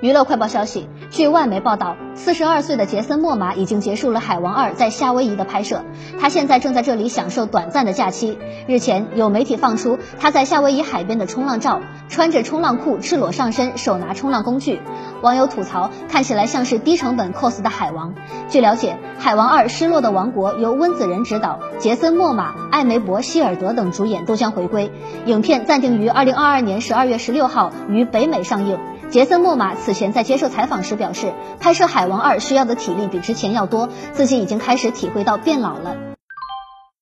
娱乐快报消息，据外媒报道，四十二岁的杰森·莫玛已经结束了《海王二》在夏威夷的拍摄，他现在正在这里享受短暂的假期。日前，有媒体放出他在夏威夷海边的冲浪照，穿着冲浪裤，赤裸上身，手拿冲浪工具。网友吐槽，看起来像是低成本 cos 的海王。据了解，《海王二：失落的王国》由温子仁执导，杰森·莫玛、艾梅博·希尔德等主演都将回归。影片暂定于二零二二年十二月十六号于北美上映。杰森·莫玛此前在接受采访时表示，拍摄《海王二》需要的体力比之前要多，自己已经开始体会到变老了。